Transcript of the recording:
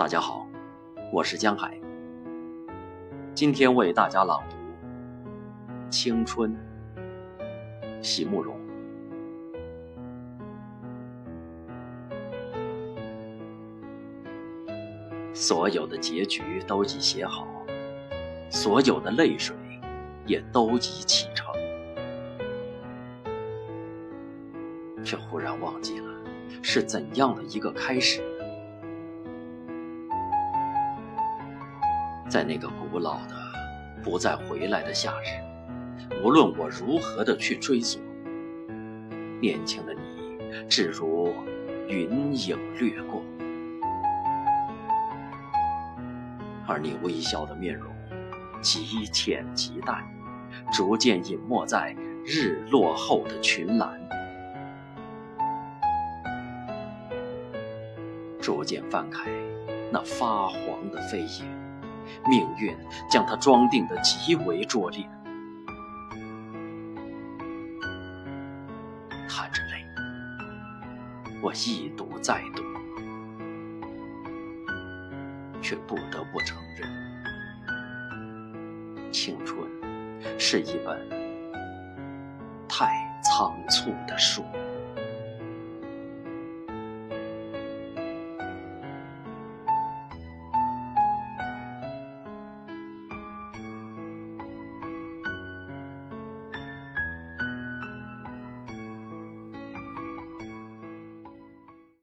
大家好，我是江海。今天为大家朗读《青春》，席慕容。所有的结局都已写好，所有的泪水也都已启程，却忽然忘记了是怎样的一个开始。在那个古老的、不再回来的夏日，无论我如何的去追索，年轻的你，只如云影掠过，而你微笑的面容，极浅极淡，逐渐隐没在日落后的群岚，逐渐翻开那发黄的飞页。命运将它装订得极为拙劣，含着泪，我一读再读，却不得不承认，青春是一本太仓促的书。